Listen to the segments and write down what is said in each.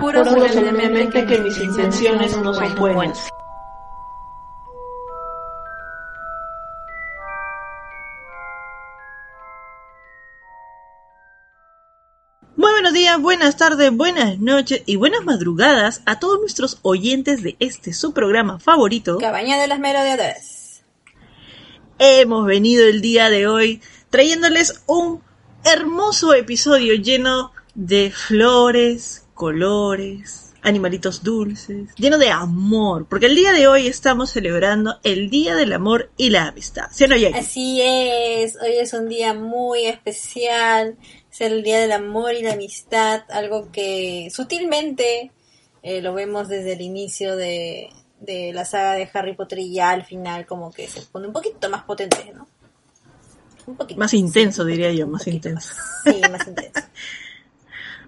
Juro solemnemente que mis intenciones no son buenas. Muy buenos días, buenas tardes, buenas noches y buenas madrugadas a todos nuestros oyentes de este su programa favorito. Cabaña de las Merodeadoras. Hemos venido el día de hoy trayéndoles un hermoso episodio lleno de flores, colores, animalitos dulces, lleno de amor, porque el día de hoy estamos celebrando el Día del Amor y la Amistad. ¿Sí no, Jackie? Así es, hoy es un día muy especial, es el Día del Amor y la Amistad, algo que sutilmente eh, lo vemos desde el inicio de, de la saga de Harry Potter y ya al final como que se pone un poquito más potente, ¿no? Un poquito. Más intenso, diría yo, más intenso. Sí, más intenso.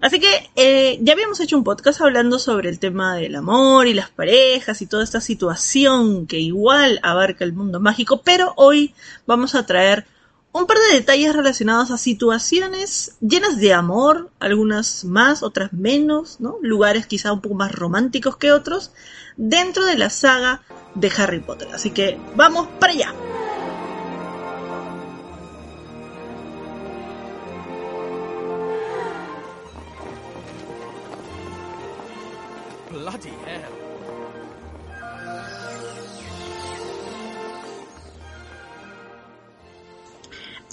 Así que eh, ya habíamos hecho un podcast hablando sobre el tema del amor y las parejas y toda esta situación que igual abarca el mundo mágico, pero hoy vamos a traer un par de detalles relacionados a situaciones llenas de amor, algunas más, otras menos, ¿no? Lugares quizá un poco más románticos que otros, dentro de la saga de Harry Potter. Así que vamos para allá.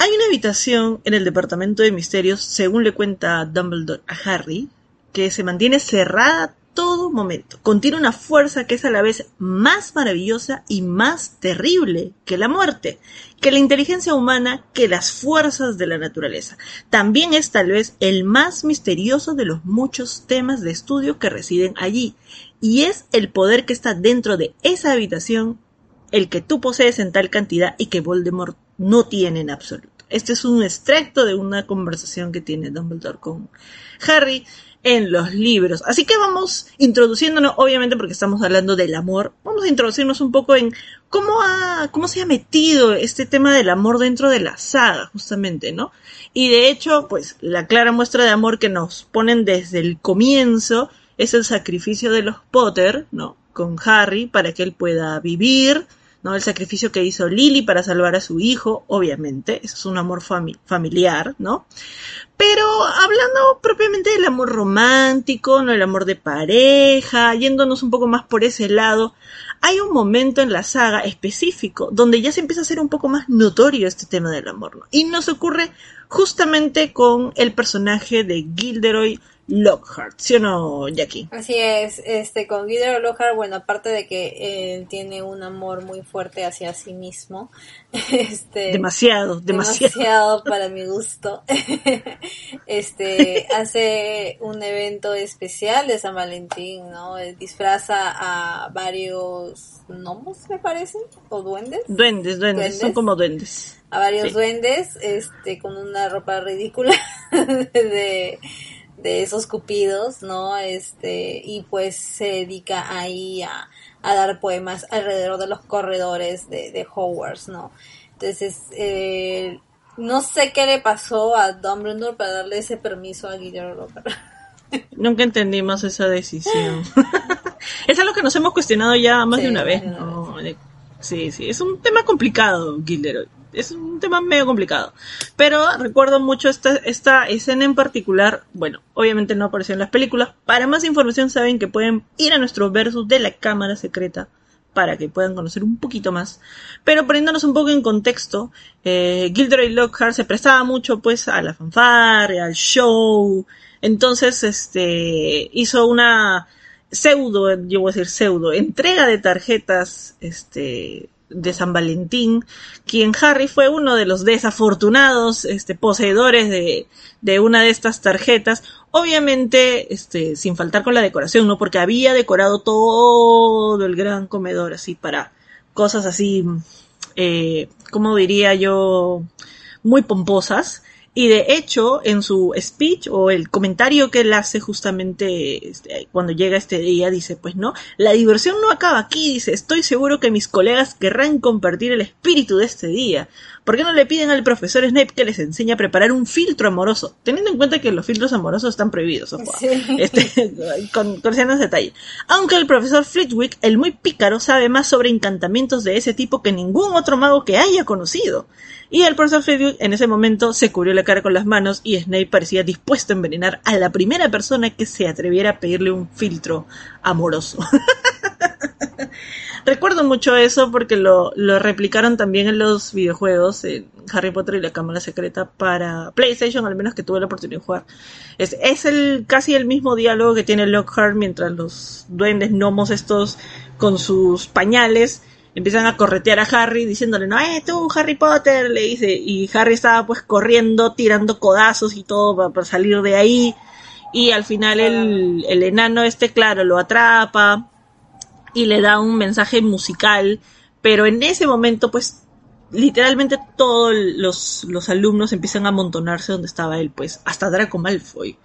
Hay una habitación en el departamento de misterios, según le cuenta Dumbledore a Harry, que se mantiene cerrada todo momento. Contiene una fuerza que es a la vez más maravillosa y más terrible que la muerte, que la inteligencia humana, que las fuerzas de la naturaleza. También es tal vez el más misterioso de los muchos temas de estudio que residen allí, y es el poder que está dentro de esa habitación el que tú posees en tal cantidad y que Voldemort no tiene en absoluto. Este es un extracto de una conversación que tiene Dumbledore con Harry en los libros. Así que vamos introduciéndonos, obviamente porque estamos hablando del amor, vamos a introducirnos un poco en cómo ha, cómo se ha metido este tema del amor dentro de la saga, justamente, ¿no? Y de hecho, pues, la clara muestra de amor que nos ponen desde el comienzo es el sacrificio de los Potter, ¿no? Con Harry para que él pueda vivir, ¿no? El sacrificio que hizo Lily para salvar a su hijo, obviamente, eso es un amor fami familiar, ¿no? Pero hablando propiamente del amor romántico, no el amor de pareja, yéndonos un poco más por ese lado, hay un momento en la saga específico donde ya se empieza a hacer un poco más notorio este tema del amor, ¿no? Y nos ocurre justamente con el personaje de Gilderoy Lockhart, ¿sí o no, Jackie? Así es, este, con Guido Lockhart, bueno, aparte de que él tiene un amor muy fuerte hacia sí mismo, este, demasiado, demasiado, demasiado para mi gusto, este, hace un evento especial de San Valentín, ¿no? Disfraza a varios gnomos, me parece, o duendes. Duendes, duendes, Duendes. son como duendes. A varios Sí. duendes, este, con una ropa ridícula de, de esos cupidos, ¿no? Este, y pues se dedica ahí a, a dar poemas alrededor de los corredores de, de Hogwarts, ¿no? Entonces, eh, no sé qué le pasó a Dumbledore para darle ese permiso a Guillermo. Nunca entendimos esa decisión. es algo que nos hemos cuestionado ya más Sí, de una vez, Sí, sí, es un tema complicado, Gilderoy. Es un tema medio complicado. Pero recuerdo mucho esta, esta escena en particular. Bueno, obviamente no apareció en las películas. Para más información saben que pueden ir a nuestro versus de la cámara secreta para que puedan conocer un poquito más. Pero poniéndonos un poco en contexto, eh, Gilderoy Lockhart se prestaba mucho pues a la fanfarria, al show. Entonces, este, hizo una pseudo, yo voy a decir pseudo, entrega de tarjetas, este, de San Valentín, quien Harry fue uno de los desafortunados este, poseedores de, una de estas tarjetas, obviamente este, sin faltar con la decoración, ¿no? Porque había decorado todo el gran comedor así para cosas así, eh, como diría yo, muy pomposas. Y de hecho, en su speech o el comentario que él hace justamente este, cuando llega este día, dice, pues no, la diversión no acaba aquí, dice, estoy seguro que mis colegas querrán compartir el espíritu de este día. ¿Por qué no le piden al profesor Snape que les enseñe a preparar un filtro amoroso? Teniendo en cuenta que los filtros amorosos están prohibidos, ojo, este, con, con ciertos detalles. Aunque el profesor Flitwick, el muy pícaro, sabe más sobre encantamientos de ese tipo que ningún otro mago que haya conocido. Y el profesor Flitwick en ese momento se cubrió la cara con las manos y Snape parecía dispuesto a envenenar a la primera persona que se atreviera a pedirle un filtro amoroso. Recuerdo mucho eso porque lo, replicaron también en los videojuegos, Harry Potter y la Cámara Secreta para PlayStation, al menos que tuve la oportunidad de jugar. Es, el, casi el mismo diálogo que tiene Lockhart mientras los duendes gnomos estos con sus pañales empiezan a corretear a Harry diciéndole, no, eh, tú, Harry Potter, le dice, y Harry estaba pues corriendo, tirando codazos y todo para, salir de ahí, y al final el, el enano este, claro, lo atrapa y le da un mensaje musical, pero en ese momento pues literalmente todos los, los alumnos empiezan a amontonarse donde estaba él, pues hasta Draco Malfoy.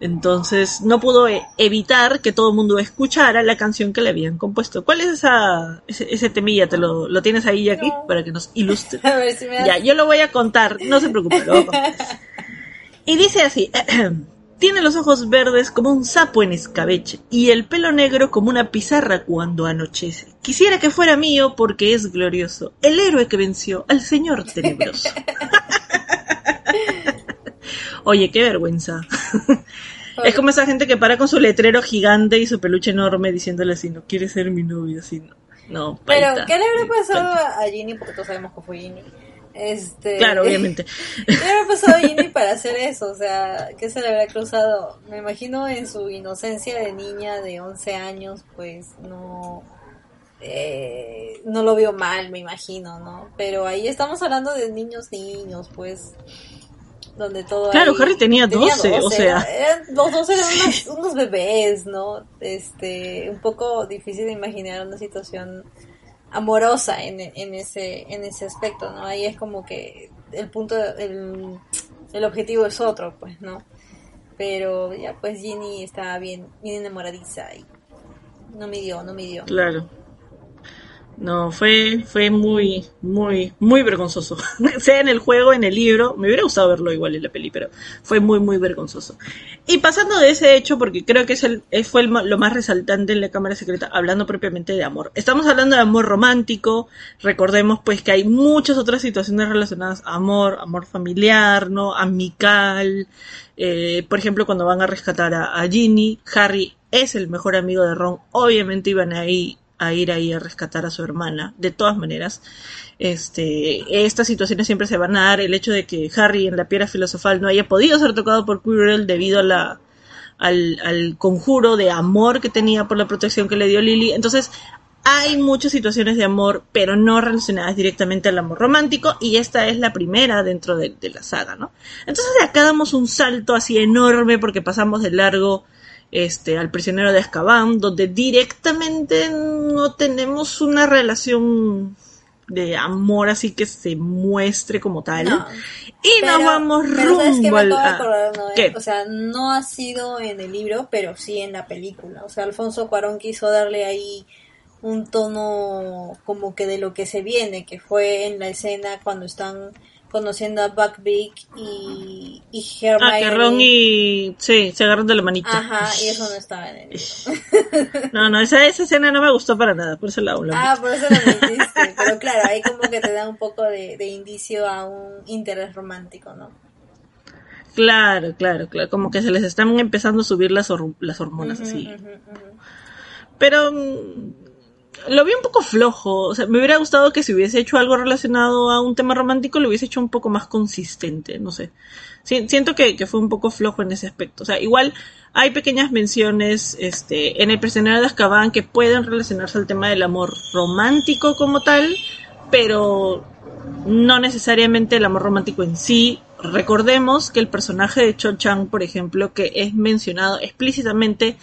Entonces no pudo e- evitar que todo el mundo escuchara la canción que le habían compuesto. ¿Cuál es esa, ese, ese temilla? ¿Te lo, lo tienes ahí, Jackie? No. Para que nos ilustre. A ver si me das- Ya, yo lo voy a contar, no se preocupe. lo voy a contar. Y dice así, tiene los ojos verdes como un sapo en escabeche y el pelo negro como una pizarra cuando anochece. Quisiera que fuera mío porque es glorioso, el héroe que venció al señor tenebroso. Oye, qué vergüenza. Es como esa gente que para con su letrero gigante y su peluche enorme diciéndole así, no quiere ser mi novio, así no. No, Pero, ¿qué le habrá pasado a Ginny? Porque todos sabemos que fue Ginny. Este... Claro, obviamente. ¿Qué habrá pasado a Ginny para hacer eso? O sea, ¿qué se le habrá cruzado? Me imagino en su inocencia de niña de 11 años, pues no... eh, no lo vio mal, me imagino, ¿no? Pero ahí estamos hablando de niños, niños, pues... Donde todo Claro, ahí- Harry tenía 12, o sea. eran- los dos eran unos, unos bebés, ¿no? Este, un poco difícil de imaginar una situación amorosa en, en ese en ese aspecto, ¿no? Ahí es como que el punto, el, el objetivo es otro, pues, ¿no? Pero ya, pues Ginny estaba bien, bien enamoradiza y no midió, no midió. Claro. No, fue, fue muy, muy, muy vergonzoso. sea en el juego, en el libro, me hubiera gustado verlo igual en la peli, pero fue muy, muy vergonzoso. Y pasando de ese hecho, porque creo que es el, fue lo más resaltante en la Cámara Secreta, hablando propiamente de amor. Estamos hablando de amor romántico, recordemos pues que hay muchas otras situaciones relacionadas a amor, amor familiar, ¿no? Amical, eh, por ejemplo, cuando van a rescatar a, a Ginny, Harry es el mejor amigo de Ron, obviamente iban ahí a ir ahí a rescatar a su hermana, de todas maneras. Este, estas situaciones siempre se van a dar, el hecho de que Harry en la piedra filosofal no haya podido ser tocado por Quirrell debido a la, al, al conjuro de amor que tenía por la protección que le dio Lily. Entonces, hay muchas situaciones de amor, pero no relacionadas directamente al amor romántico, y esta es la primera dentro de, de la saga, ¿no? Entonces acá damos un salto así enorme porque pasamos de largo este al prisionero de Azkaban, donde directamente no tenemos una relación de amor así que se muestre como tal. No. Y Pero- nos vamos pero ¿sabes qué rumbo al... acabo de a- acordar, Noé? ¿Qué? O sea, no ha sido en el libro, pero sí en la película. O sea, Alfonso Cuarón quiso darle ahí un tono como que de lo que se viene, que fue en la escena cuando están conociendo a Buckbeak y, y Hermione. Ah, que Ron y... Sí, se agarran de la manita. Ajá, y eso no estaba en el libro. No, no, esa, esa escena no me gustó para nada, por eso la hablo. Ah, por eso lo metiste. Pero claro, ahí como que te da un poco de, de indicio a un interés romántico, ¿no? Claro, claro, claro, como que se les están empezando a subir las, hor- las hormonas así. ujú, ujú. Pero lo vi un poco flojo, o sea, me hubiera gustado que si hubiese hecho algo relacionado a un tema romántico lo hubiese hecho un poco más consistente, no sé. Si- siento que, que fue un poco flojo en ese aspecto. O sea, igual hay pequeñas menciones este, en el prisionero de Azkaban que pueden relacionarse al tema del amor romántico como tal, pero no necesariamente el amor romántico en sí. Recordemos que el personaje de Cho Chang, por ejemplo, que es mencionado explícitamente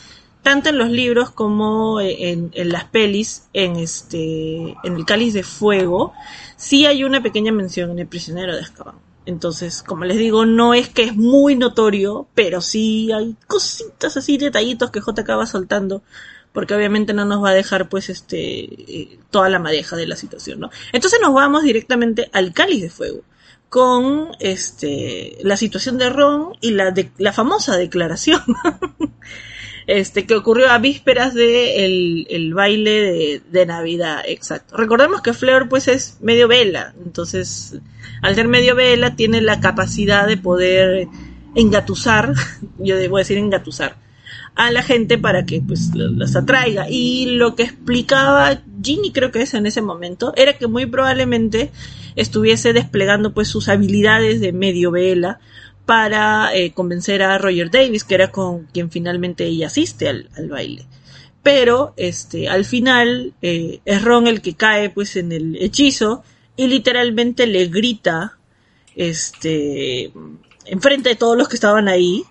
tanto en los libros como en, en, las pelis, en este, en el Cáliz de Fuego, sí hay una pequeña mención en el Prisionero de Azkaban. Entonces, como les digo, no es que es muy notorio, pero sí hay cositas así, detallitos que JK va soltando, porque obviamente no nos va a dejar pues este eh, toda la madeja de la situación, ¿no? Entonces nos vamos directamente al Cáliz de Fuego con este la situación de Ron y la de, la famosa declaración este, que ocurrió a vísperas de el, baile de, Navidad, exacto. Recordemos que Fleur pues es medio vela, entonces al ser medio vela tiene la capacidad de poder engatusar, yo debo decir engatusar, a la gente para que pues las atraiga. Y lo que explicaba Ginny creo que es en ese momento, era que muy probablemente estuviese desplegando pues sus habilidades de medio vela para eh, convencer a Roger Davis, que era con quien finalmente ella asiste al, baile. Pero este, al final eh, es Ron el que cae pues en el hechizo y literalmente le grita este enfrente de todos los que estaban ahí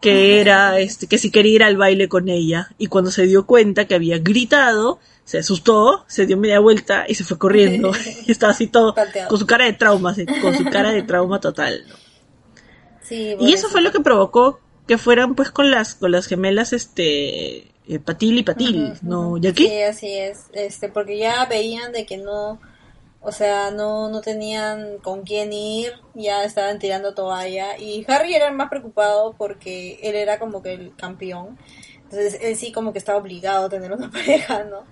que era este que si quería ir al baile con ella y cuando se dio cuenta que había gritado se asustó, se dio media vuelta y se fue corriendo y estaba así todo con su cara de trauma, con su cara de trauma total. ¿no? Y eso, fue lo que provocó que fueran pues con las con las gemelas este eh, Patil y Patil, ¿no? ¿Y aquí? Sí, así es, este porque ya veían de que no o sea, no, no tenían con quién ir, ya estaban tirando toalla y Harry era el más preocupado porque él era como que el campeón. Entonces él sí como que estaba obligado a tener una pareja, ¿no?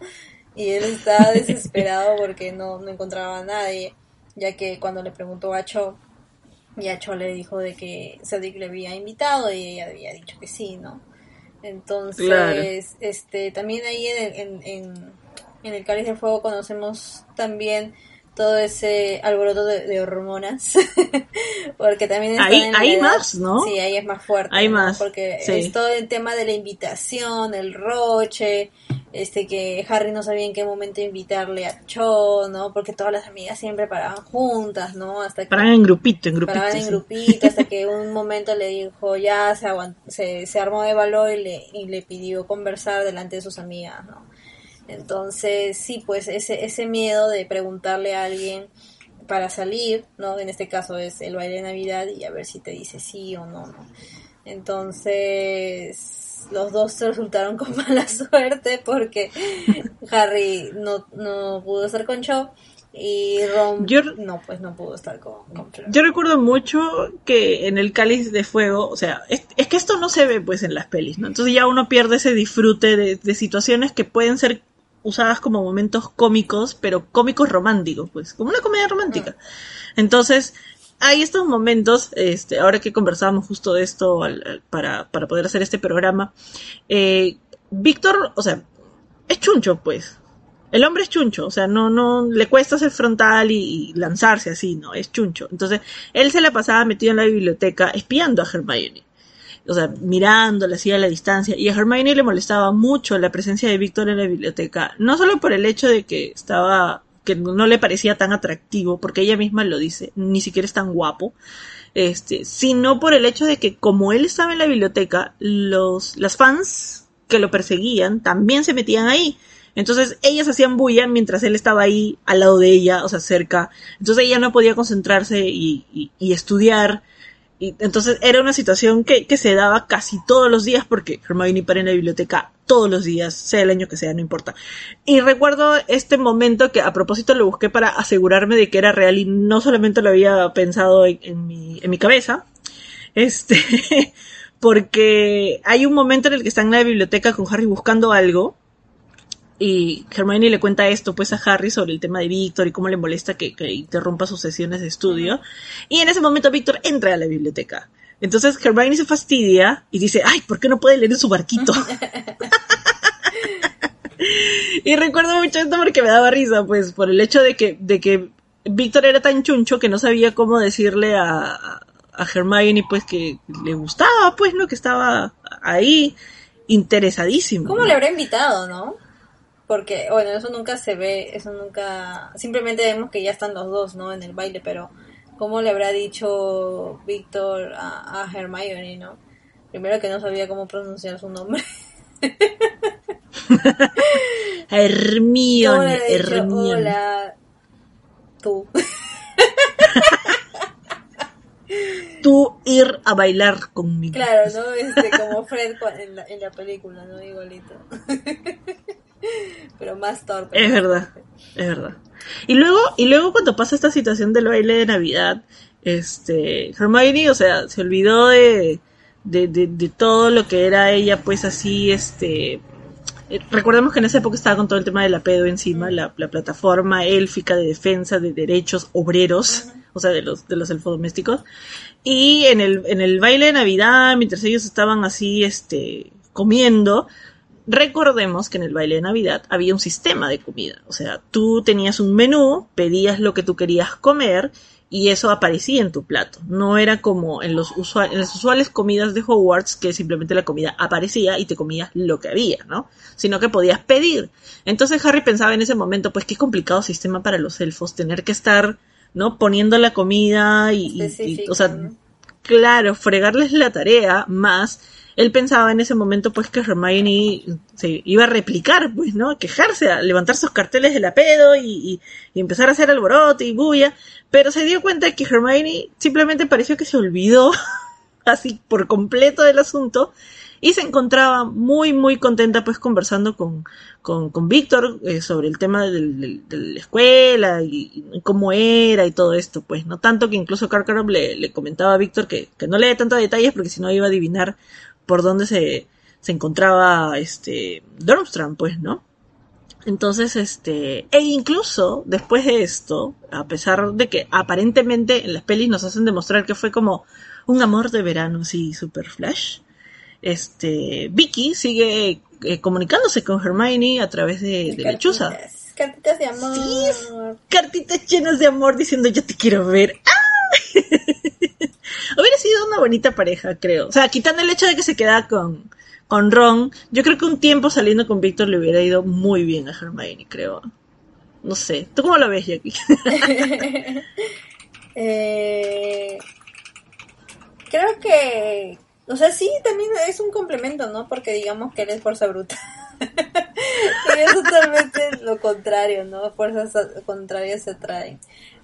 Y él estaba desesperado porque no, no encontraba a nadie, ya que cuando le preguntó a Cho y Cho le dijo de que Cedric le había invitado y ella había dicho que sí, ¿no? Entonces, este, también ahí en, en, en, el Cáliz de Fuego conocemos también todo ese alboroto de, hormonas, porque también hay, hay más, ¿no? Sí, ahí es más fuerte. Hay más. Porque es todo el tema de la invitación, el roche, este que Harry no sabía en qué momento invitarle a Cho, ¿no? Porque todas las amigas siempre paraban juntas, ¿no? Hasta que paraban en grupito, en grupito. Paraban en grupito, hasta que un momento le dijo, ya se, se, se, armó de valor y le, y le pidió conversar delante de sus amigas, ¿no? Entonces, sí, pues ese, ese miedo de preguntarle a alguien para salir, ¿no? En este caso es el baile de Navidad y a ver si te dice sí o no, ¿no? Entonces, los dos resultaron con mala suerte porque Harry no, no pudo estar con Cho y Ron no pues no pudo estar con, Yo recuerdo mucho que en el cáliz de fuego, o sea, es, que esto no se ve pues en las pelis, ¿no? Entonces ya uno pierde ese disfrute de, situaciones que pueden ser usadas como momentos cómicos, pero cómicos románticos, pues, como una comedia romántica. Entonces, hay estos momentos, este, ahora que conversábamos justo de esto para, para poder hacer este programa, eh, Víctor, o sea, es chuncho, pues. El hombre es chuncho, o sea, no, no, le cuesta ser frontal y, lanzarse así, ¿no? Es chuncho. Entonces, él se la pasaba metido en la biblioteca espiando a Hermione. O sea, mirándola así a la distancia. Y a Hermione le molestaba mucho la presencia de Víctor en la biblioteca. No solo por el hecho de que estaba que no le parecía tan atractivo, porque ella misma lo dice, ni siquiera es tan guapo, este, sino por el hecho de que como él estaba en la biblioteca, los, las fans que lo perseguían también se metían ahí. Entonces ellas hacían bulla mientras él estaba ahí al lado de ella, o sea, cerca. Entonces ella no podía concentrarse y, y estudiar y entonces era una situación que, que, se daba casi todos los días porque Hermione para en la biblioteca todos los días, sea el año que sea, no importa. Y recuerdo este momento que a propósito lo busqué para asegurarme de que era real y no solamente lo había pensado en, mi, en mi cabeza. Este, porque hay un momento en el que están en la biblioteca con Harry buscando algo y Hermione le cuenta esto pues a Harry sobre el tema de Víctor y cómo le molesta que, interrumpa sus sesiones de estudio. Y en ese momento Víctor entra a la biblioteca. Entonces Hermione se fastidia y dice, ay, ¿por qué no puede leer en su barquito? y recuerdo mucho esto porque me daba risa, pues, por el hecho de que, de que Víctor era tan chuncho que no sabía cómo decirle a, a Hermione, pues, que le gustaba, pues, ¿no? Que estaba ahí interesadísimo. ¿Cómo le habrá invitado, no? Porque, bueno, eso nunca se ve, eso nunca... Simplemente vemos que ya están los dos, ¿no? En el baile, pero ¿cómo le habrá dicho Víctor a, a Hermione, no? Primero que no sabía cómo pronunciar su nombre. Hermione, Hermione. Hola, tú. Tú ir a bailar conmigo. Claro, ¿no? Este, como Fred en la, en la película, ¿no? Igualito. Pero más torpe. Es verdad, es verdad. Y luego, y luego cuando pasa esta situación del baile de Navidad, este, Hermione, o sea, se olvidó de, de, de, de todo lo que era ella, pues así, este, eh, recordemos que en esa época estaba con todo el tema de la pedo encima, la, la plataforma élfica de defensa de derechos obreros, o sea, de los, de los elfodomésticos. Y en el, en el baile de Navidad, mientras ellos estaban así, este, comiendo, recordemos que en el baile de Navidad había un sistema de comida. O sea, tú tenías un menú, pedías lo que tú querías comer y eso aparecía en tu plato. No era como en, los usual, en las usuales comidas de Hogwarts que simplemente la comida aparecía y te comías lo que había, ¿no? Sino que podías pedir. Entonces Harry pensaba en ese momento, pues qué complicado sistema para los elfos tener que estar, ¿no? Poniendo la comida y, y- y, o sea, claro, fregarles la tarea más él pensaba en ese momento pues que Hermione se iba a replicar, pues, ¿no? A quejarse, a levantar sus carteles de la pedo y, y- y empezar a hacer alboroto y bulla, pero se dio cuenta que Hermione simplemente pareció que se olvidó así por completo del asunto y se encontraba muy muy contenta pues conversando con, con, con Víctor eh, sobre el tema de la escuela y, y cómo era y todo esto pues no tanto que incluso Karkaroff le, le comentaba a Víctor que, que no le dé tantos detalles porque si no iba a adivinar por dónde se, se encontraba este Durmstrang pues no entonces, este, e incluso después de esto, a pesar de que aparentemente en las pelis nos hacen demostrar que fue como un amor de verano, sí, super flash, este, Vicky sigue eh, comunicándose con Hermione a través de, de Lechuza. Cartitas, cartitas de amor. Sí, Cartitas llenas de amor diciendo yo te quiero ver. ¡Ah! Hubiera sido una bonita pareja, creo. O sea, quitando el hecho de que se queda con, con Ron, yo creo que un tiempo saliendo con Víctor le hubiera ido muy bien a Hermione, creo. No sé. ¿Tú cómo lo ves, Jackie? Eh, creo que, o sea, sí, también es un complemento, ¿no? Porque digamos que él es fuerza bruta. y es totalmente lo contrario, ¿no? Fuerzas contrarias se atraen.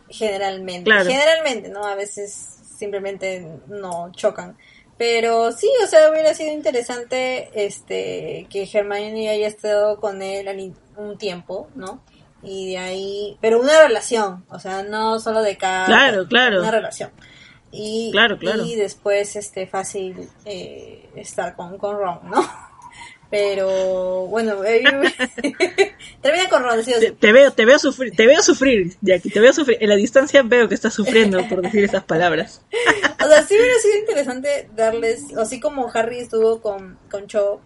Generalmente. Claro. Generalmente, ¿no? A veces simplemente no chocan. Pero sí, o sea, hubiera sido interesante este que Hermione haya estado con él un tiempo, ¿no? Y de ahí, pero una relación, o sea, no solo de cada Claro, claro. una relación. Y, Claro, claro. y después este fácil eh, estar con, con Ron, ¿no? Pero bueno, eh, termina con Ron, sí o sí. Te, te veo, te veo sufrir, te veo sufrir, Jackie, te veo sufrir. En la distancia veo que estás sufriendo por decir esas palabras. O sea, sí hubiera sido interesante darles, así como Harry estuvo con, con Cho,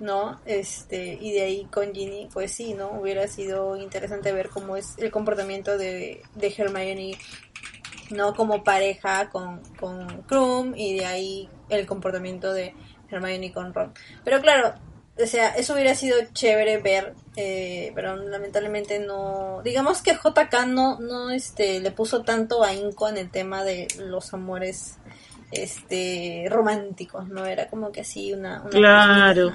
¿no? Este, y de ahí con Ginny, pues sí, ¿no? Hubiera sido interesante ver cómo es el comportamiento de, de Hermione, ¿no? Como pareja con, con Krum y de ahí el comportamiento de Hermione con Ron. Pero claro, o sea, eso hubiera sido chévere ver, eh, pero lamentablemente no, digamos que JK no, no, este, le puso tanto ahínco en el tema de los amores, este, románticos, ¿no? Era como que así una, una Claro.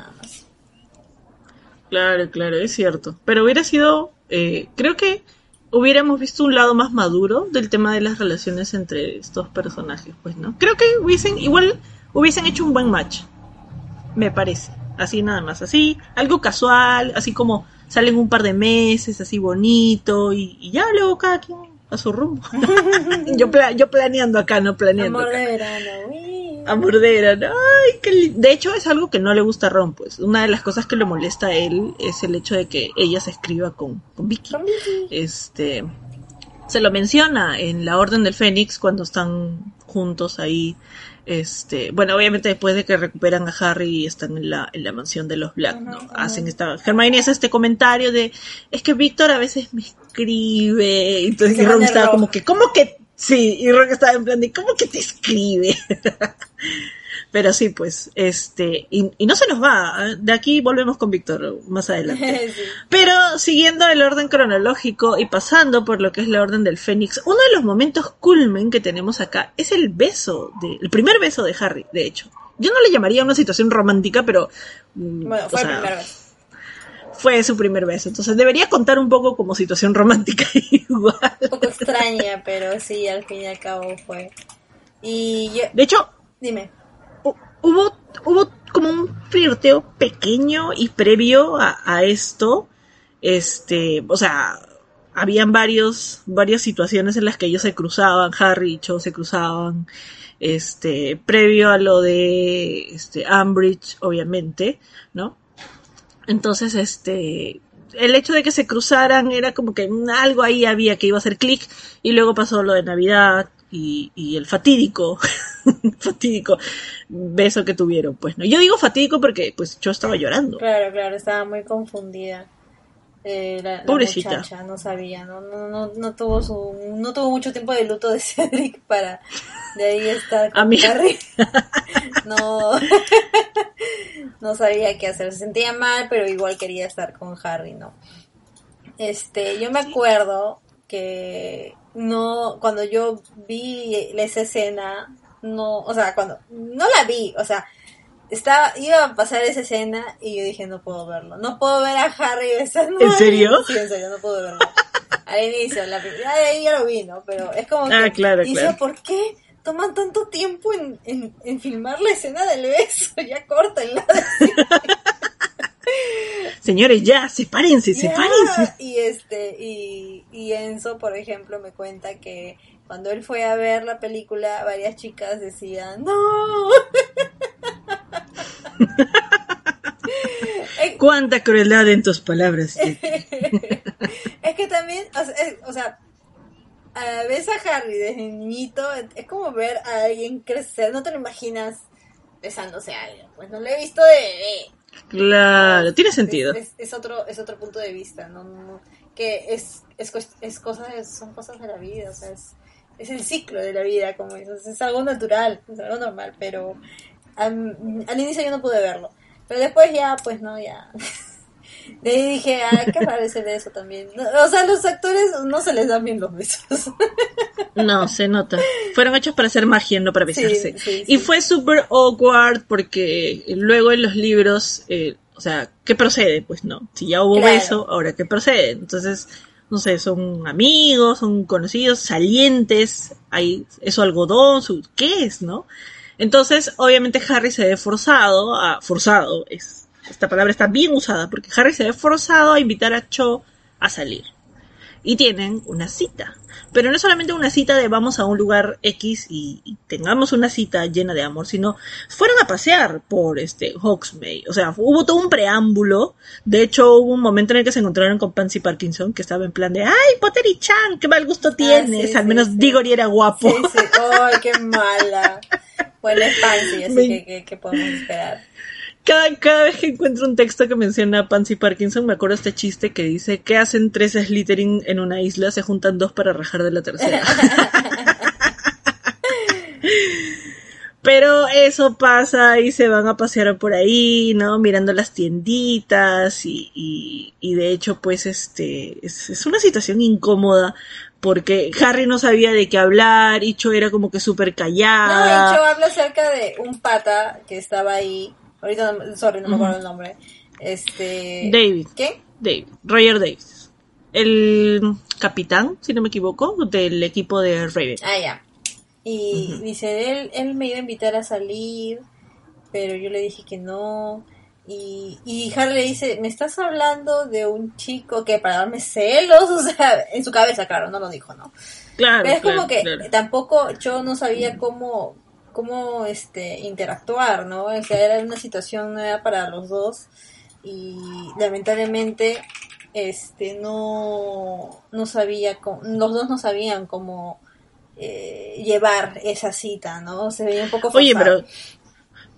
Claro, claro, es cierto. Pero hubiera sido, eh, creo que hubiéramos visto un lado más maduro del tema de las relaciones entre estos personajes, pues, ¿no? Creo que hubiesen, igual hubiesen hecho un buen match, me parece. Así nada más, así, algo casual, así como salen un par de meses, así bonito, y, y ya luego cada quien a su rumbo. yo, pla- yo planeando acá, no planeando Amor acá. de verano. Amor de verano. Ay, qué De hecho, es algo que no le gusta a Ron, pues. Una de las cosas que le molesta a él es el hecho de que ella se escriba con, con Vicky. Con Vicky. Este. Se lo menciona en la Orden del Fénix cuando están juntos ahí. Este, bueno, obviamente después de que recuperan a Harry y están en la, en la mansión de los Black, ¿no? Hacen esta, Hermione hace este comentario de, es que Víctor a veces me escribe, entonces y Ron estaba como que, ¿cómo que? Sí, y Ron estaba en plan de, ¿cómo que te escribe? Pero sí, pues, este, y, y no se nos va, ¿eh? de aquí volvemos con Víctor más adelante. Sí. Pero siguiendo el orden cronológico y pasando por lo que es la orden del Fénix, uno de los momentos culmen que tenemos acá es el beso, de, el primer beso de Harry, de hecho. Yo no le llamaría una situación romántica, pero... mm, Bueno, o fue sea, primera vez. fue su primer beso. Entonces debería contar un poco como situación romántica igual. Un poco extraña, pero sí, al fin y al cabo fue. Y yo, De hecho, dime. Hu- hubo, hubo como un flirteo pequeño y previo a, a esto. Este, o sea, habían varios, varias situaciones en las que ellos se cruzaban, Harry y Cho se cruzaban, este, previo a lo de, este, Ambridge, obviamente, ¿no? Entonces, este, el hecho de que se cruzaran era como que algo ahí había que iba a hacer clic y luego pasó lo de Navidad y, y el fatídico, fatídico beso que tuvieron, pues, ¿no? Yo digo fatídico porque, pues, yo estaba llorando. Claro, claro, estaba muy confundida. Eh, la, la Pobrecita. muchacha no sabía, no, no, no, no tuvo su, no tuvo mucho tiempo de luto de Cedric para de ahí estar con A mí- Harry. no, no sabía qué hacer, se sentía mal, pero igual quería estar con Harry, ¿no? Este, yo me acuerdo que no, cuando yo vi esa escena, no, o sea, cuando, no la vi, o sea, estaba, iba a pasar esa escena y yo dije, no puedo verlo, no puedo ver a Harry besando. ¿En serio? Sí, en serio, no puedo verlo. Al inicio, la primera, de ahí ya lo vi, ¿no? Pero es como Ah, que, claro, y decía, claro. ¿por qué toman tanto tiempo en, en, en filmar la escena del beso? Ya córtenla. Señores, ya, sepárense, Ya, sepárense. Y este, y, y Enzo, por ejemplo, me cuenta que cuando él fue a ver la película, varias chicas decían, no. es, Cuánta crueldad en tus palabras. es que también, o sea, es- o sea, a- ves a Harry desde niñito, es como ver a alguien crecer, no te lo imaginas besándose a alguien, pues no lo he visto de bebé. Claro, tiene sentido. Es, es- es otro, es otro punto de vista, ¿no? No- no- que es, es, es cosas, son cosas de la vida, o sea, es, es el ciclo de la vida, como dices, es algo natural, es algo normal, pero al inicio yo no pude verlo, pero después ya, pues no, ya. De ahí dije, ay, qué raro ese beso también. No, o sea, los actores no se les dan bien los besos. No, se nota. Fueron hechos para hacer magia, no para Sí, besarse. sí, Y sí. fue súper awkward porque luego en los libros, eh, o sea, ¿qué procede? Pues no. Si ya hubo Claro. beso, ahora ¿qué procede? Entonces, no sé, son amigos, son conocidos, salientes, hay eso algodón, su, ¿qué es, no? Entonces, obviamente Harry se ve forzado, a, forzado, es, esta palabra está bien usada, porque Harry se ve forzado a invitar a Cho a salir. Y tienen una cita. Pero no es solamente una cita de vamos a un lugar X y, y tengamos una cita llena de amor, sino fueron a pasear por este Hogsmeade. O sea, hubo todo un preámbulo. De hecho, hubo un momento en el que se encontraron con Pansy Parkinson, que estaba en plan de, ay, Pottery Chan, qué mal gusto tienes. sí, Al menos sí. Diggory era guapo. Sí, sí, ay, qué mala. Bueno, es Pansy, así Me- que, que, que podemos esperar. Cada, cada vez que encuentro un texto que menciona a Pansy Parkinson, me acuerdo este chiste que dice, ¿qué hacen tres Slytherin en una isla? Se juntan dos para rajar de la tercera. Pero eso pasa y se van a pasear por ahí, ¿no? Mirando las tienditas y, y, y de hecho, pues, este, es, es una situación incómoda porque Harry no sabía de qué hablar y Cho era como que súper No, callada. de hecho habla acerca de un pata que estaba ahí. Ahorita, no- sorry, no me acuerdo el nombre. Este. David. ¿Qué? David, Roger Davis. El capitán, si no me equivoco, del equipo de Raven. Ah, ya. Y dice, él, él me iba a invitar a salir, pero yo le dije que no. Y, y Harry le dice, ¿me estás hablando de un chico que para darme celos? O sea, en su cabeza, claro, no lo dijo, ¿no? Claro, Pero es claro, como que claro. tampoco yo no sabía cómo, cómo este, interactuar, ¿no? O sea, era una situación nueva para los dos y lamentablemente este no, no sabía cómo, los dos no sabían cómo eh, llevar esa cita, ¿no? Se veía un poco Oye, forzado.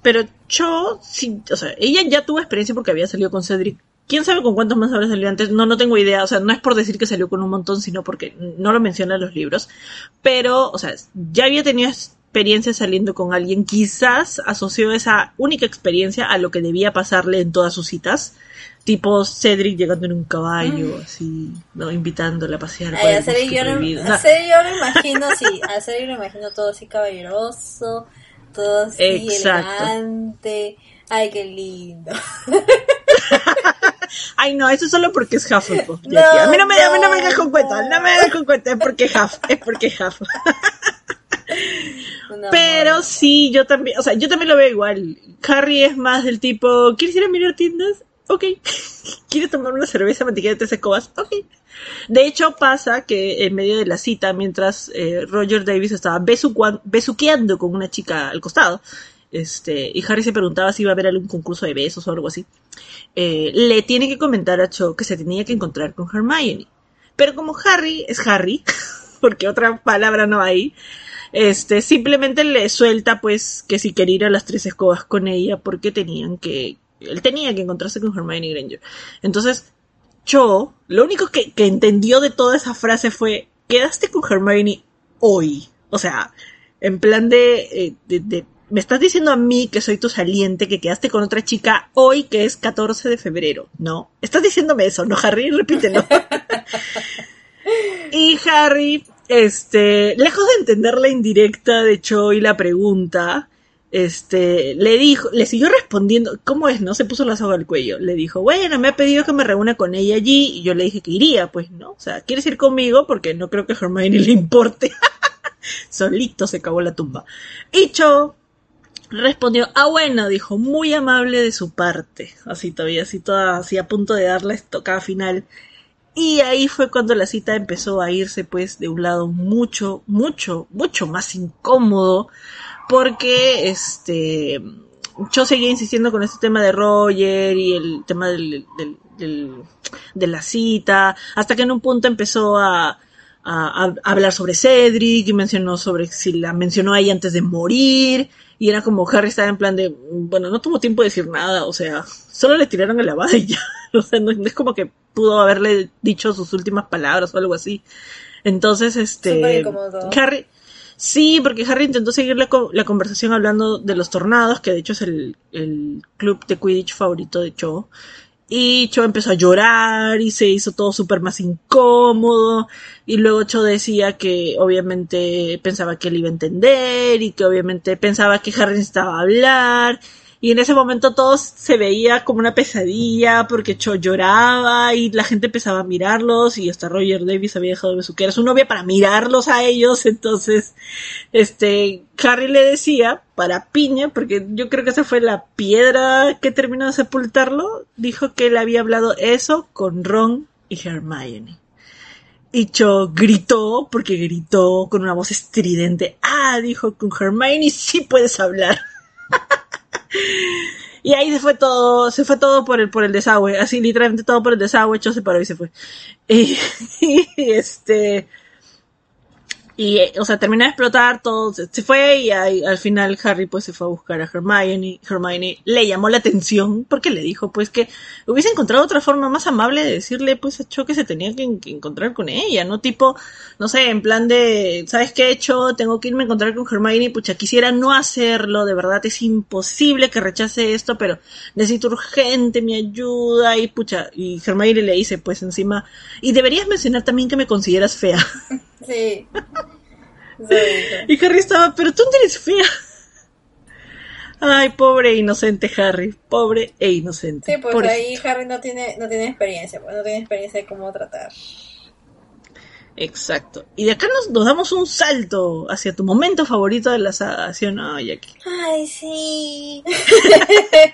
pero, pero Cho, sí, o sea, ella ya tuvo experiencia porque había salido con Cedric. ¿Quién sabe con cuántos más habrá salido antes? No, no tengo idea. O sea, no es por decir que salió con un montón, sino porque no lo menciona en los libros. Pero, o sea, ya había tenido experiencia saliendo con alguien, quizás asoció esa única experiencia a lo que debía pasarle en todas sus citas. Tipo Cedric llegando en un caballo, así, ¿no? Invitándole a pasear. Ay, a Cedric yo, lo- prohibido. O sea, yo lo imagino así, a Cedric lo imagino todo así caballeroso, todo así Exacto. elegante. Ay, qué lindo. Ay, no, eso es solo porque es Hufflepuff. No, Jackie. a mí no me, a mí no me no, vengas con cuentas, no me vengas con cuentas, es porque Huff, es porque Huff. Pero sí, yo también, o sea, yo también lo veo igual. Harry es más del tipo, ¿quieres ir a mirar tiendas? Ok. ¿Quieres tomar una cerveza mantequilla de tres escobas? Ok. De hecho, pasa que en medio de la cita, mientras eh, Roger Davis estaba besuqueando con una chica al costado, este, y Harry se preguntaba si iba a haber algún concurso de besos o algo así, eh, le tiene que comentar a Cho que se tenía que encontrar con Hermione. Pero como Harry es Harry, porque otra palabra no hay, este, simplemente le suelta pues que si quería ir a las tres escobas con ella porque tenían que, él tenía que encontrarse con Hermione Granger. Entonces, Cho, lo único que, que entendió de toda esa frase fue, quedaste con Hermione hoy. O sea, en plan de, eh, de, de- me estás diciendo a mí que soy tu saliente, que quedaste con otra chica hoy que es 14 de febrero. No, estás diciéndome eso, ¿no, Harry? Repítelo. Y Harry, este, lejos de entender la indirecta de Cho y la pregunta, este, le dijo, le siguió respondiendo, ¿cómo es, no? Se puso la soga al cuello. Le dijo, bueno, me ha pedido que me reúna con ella allí, y yo le dije que iría, pues, ¿no? O sea, ¿quieres ir conmigo? Porque no creo que a Hermione le importe. Solito se cavó la tumba. Y Cho respondió, ah, bueno, dijo, muy amable de su parte. Así todavía, así toda, así a punto de dar la estocada final. Y ahí fue cuando la cita empezó a irse pues de un lado mucho, mucho, mucho más incómodo porque este yo seguía insistiendo con este tema de Roger y el tema del, de la cita, hasta que en un punto empezó a, a- hablar sobre Cedric y mencionó sobre si la mencionó a ella antes de morir y era como Harry estaba en plan de, bueno, no tuvo tiempo de decir nada, o sea, solo le tiraron el lavado y ya, o sea, no, no es como que pudo haberle dicho sus últimas palabras o algo así. Entonces, este. Harry, sí, porque Harry intentó seguir la, la conversación hablando de los tornados, que de hecho es el, el club de Quidditch favorito de Cho. Y Cho empezó a llorar y se hizo todo súper más incómodo. Y luego Cho decía que obviamente pensaba que él iba a entender y que obviamente pensaba que Harry necesitaba hablar. Y en ese momento todo se veía como una pesadilla porque Cho lloraba y la gente empezaba a mirarlos y hasta Roger Davis había dejado de besuquear a su novia para mirarlos a ellos. Entonces, este, Harry le decía para piña, porque yo creo que esa fue la piedra que terminó de sepultarlo, dijo que él había hablado eso con Ron y Hermione. Y Cho gritó, porque gritó con una voz estridente, ah, dijo, con Hermione sí puedes hablar. Y ahí se fue todo, se fue todo por el, por el desagüe, así literalmente todo por el desagüe, Cho se paró y se fue. Y, y, este, y, o sea, terminó de explotar, todo se, fue y ahí, al final Harry pues se fue a buscar a Hermione. Hermione le llamó la atención porque le dijo pues que hubiese encontrado otra forma más amable de decirle pues a Cho que se tenía que, que encontrar con ella, no tipo, no sé, en plan de, ¿sabes qué he hecho? Tengo que irme a encontrar con Hermione, pucha, quisiera no hacerlo, de verdad es imposible que rechace esto, pero necesito urgente mi ayuda y pucha, y Hermione le dice pues encima, y deberías mencionar también que me consideras fea. Sí. Y Harry estaba, pero tú no eres fea. Ay, pobre e inocente Harry, pobre e inocente. Sí, pues ahí Harry no tiene, no tiene experiencia, pues no tiene experiencia de cómo tratar. Exacto. Y de acá nos, nos damos un salto hacia tu momento favorito de la saga, ¿sí o no, Jackie? Ay, sí.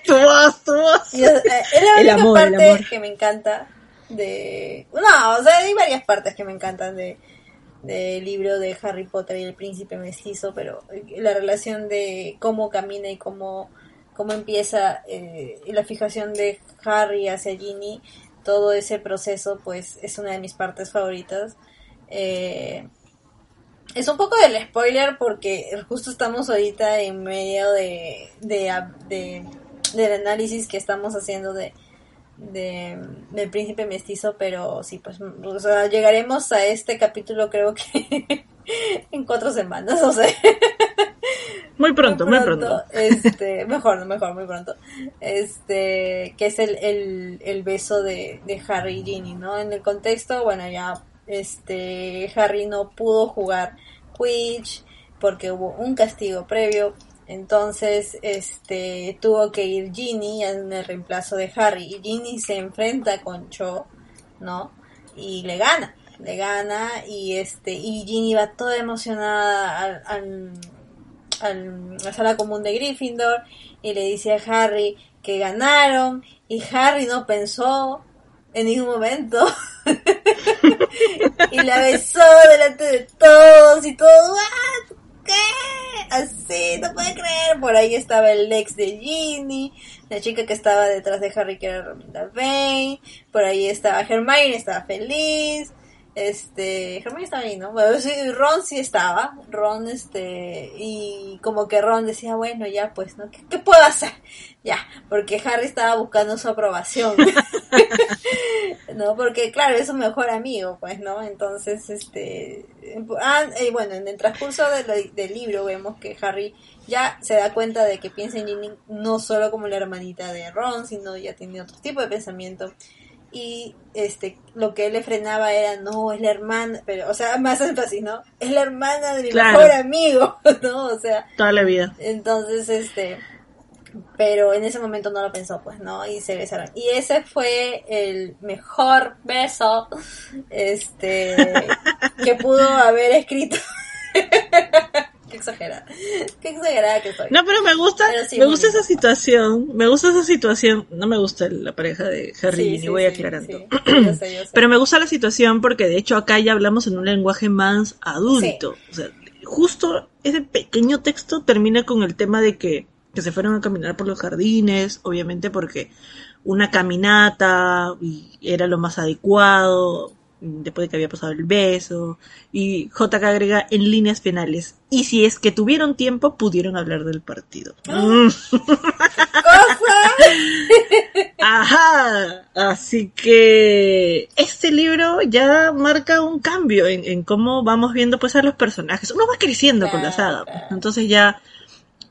Tu voz, tu voz. Y, eh, es la El única amor, el parte amor. que me encanta de... No, o sea, hay varias partes que me encantan de del libro de Harry Potter y el príncipe mestizo, pero la relación de cómo camina y cómo, cómo empieza eh, la fijación de Harry hacia Ginny, todo ese proceso, pues es una de mis partes favoritas. Eh, es un poco del spoiler porque justo estamos ahorita en medio de- del análisis que estamos haciendo de, de del príncipe mestizo, pero sí, pues o sea, llegaremos a este capítulo creo que en cuatro semanas, o sea, Muy pronto, muy pronto. Este, mejor, mejor, muy pronto. Este, que es el, el, el beso de, de Harry y Ginny, ¿no? En el contexto, bueno, ya este Harry no pudo jugar Quidditch porque hubo un castigo previo. Entonces, este, tuvo que ir Ginny en el reemplazo de Harry. Y Ginny se enfrenta con Cho, ¿no? Y le gana, le gana y este, y Ginny va toda emocionada al, al, al, la sala común de Gryffindor y le dice a Harry que ganaron y Harry no pensó en ningún momento y la besó delante de todos y todo. ¿Qué? Así, no puede creer. Por ahí estaba el ex de Ginny, la chica que estaba detrás de Harry, que era Romina Vane. Por ahí estaba Hermione, estaba feliz. Este, Hermione estaba ahí, ¿no? Bueno, sí, Ron sí estaba. Ron, este, y como que Ron decía, bueno, ya pues, ¿no? ¿Qué, qué puedo hacer? Ya, porque Harry estaba buscando su aprobación. ¿No? Porque, claro, es su mejor amigo, pues, ¿no? Entonces, este, ah, bueno, en el transcurso del, del libro vemos que Harry ya se da cuenta de que piensa en Ginny no solo como la hermanita de Ron, sino ya tiene otro tipo de pensamiento y este lo que él le frenaba era no es la hermana pero o sea más énfasis no es la hermana de mi Claro. mejor amigo no o sea Toda la vida. entonces este pero en ese momento no lo pensó pues no y se besaron. Y ese fue el mejor beso este que pudo haber escrito qué exagerada qué exagerada que soy No, pero me gusta, Pero sí, me gusta esa situación, me gusta esa situación, no me gusta la pareja de Harry y Sí, Ginny, sí, voy aclarando. sí. Yo sé, yo sé. Pero me gusta la situación porque de hecho acá ya hablamos en un lenguaje más adulto. O sea, justo ese pequeño texto termina con el tema de que, que se fueron a caminar por los jardines, obviamente porque una caminata y era lo más adecuado después de que había pasado el beso y JK agrega en líneas finales y si es que tuvieron tiempo pudieron hablar del partido Mm. Ajá, así que este libro ya marca un cambio en, en cómo vamos viendo pues a los personajes. Uno va creciendo con la saga. pues. Entonces ya,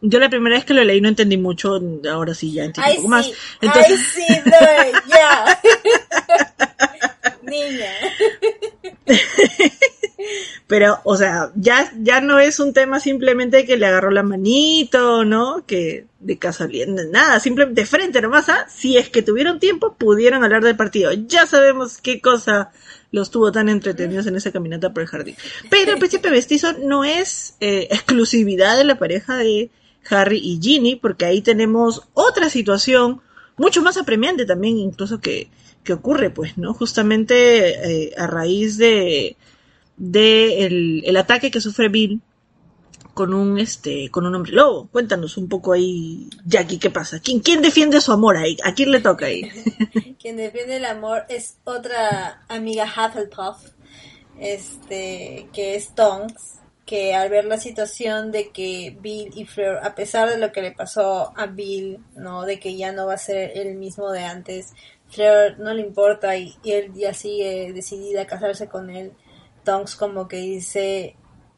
yo la primera vez que lo leí no entendí mucho, ahora sí ya entiendo un poco más. Entonces, no. Niña. pero, o sea, ya, ya no es un tema simplemente que le agarró la manito, ¿no? Que de casualidad, nada, simplemente de frente nomás, ¿ah? Si es que tuvieron tiempo, pudieron hablar del partido. Ya sabemos qué cosa los tuvo tan entretenidos en esa caminata por el jardín. Pero el príncipe mestizo no es eh, exclusividad de la pareja de Harry y Ginny, porque ahí tenemos otra situación mucho más apremiante también, incluso que, que ocurre, pues, ¿no? Justamente eh, a raíz de, de el, el ataque que sufre Bill con un este con un hombre lobo. Cuéntanos un poco ahí, Jackie, ¿qué pasa? ¿Quién, quién defiende su amor ahí? ¿A quién le toca ahí? Quien defiende el amor es otra amiga Hufflepuff, este, que es Tonks, que al ver la situación de que Bill y Fleur, a pesar de lo que le pasó a Bill, no, de que ya no va a ser el mismo de antes, Fleur no le importa y, y él ya sigue decidida a casarse con él. Tonks como que dice,